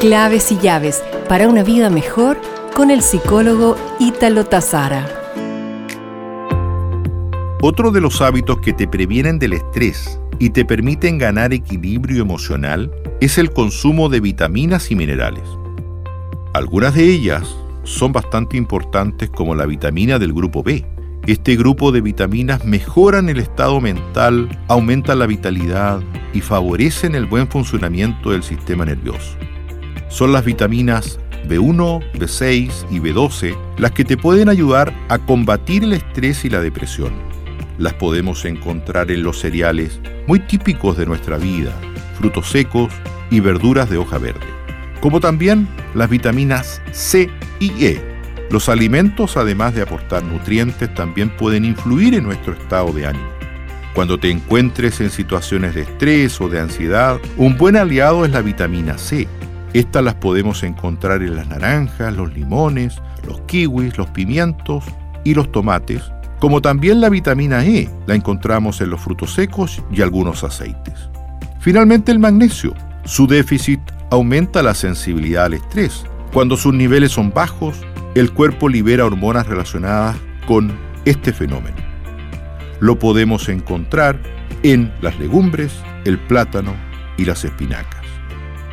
Claves y llaves para una vida mejor con el psicólogo Ítalo Tazara. Otro de los hábitos que te previenen del estrés y te permiten ganar equilibrio emocional es el consumo de vitaminas y minerales. Algunas de ellas son bastante importantes como la vitamina del grupo B. Este grupo de vitaminas mejoran el estado mental, aumentan la vitalidad y favorecen el buen funcionamiento del sistema nervioso. Son las vitaminas B1, B6 y B12 las que te pueden ayudar a combatir el estrés y la depresión. Las podemos encontrar en los cereales muy típicos de nuestra vida, frutos secos y verduras de hoja verde, como también las vitaminas C y E. Los alimentos, además de aportar nutrientes, también pueden influir en nuestro estado de ánimo. Cuando te encuentres en situaciones de estrés o de ansiedad, un buen aliado es la vitamina C. Estas las podemos encontrar en las naranjas, los limones, los kiwis, los pimientos y los tomates, como también la vitamina E la encontramos en los frutos secos y algunos aceites. Finalmente el magnesio. Su déficit aumenta la sensibilidad al estrés. Cuando sus niveles son bajos, el cuerpo libera hormonas relacionadas con este fenómeno. Lo podemos encontrar en las legumbres, el plátano y las espinacas.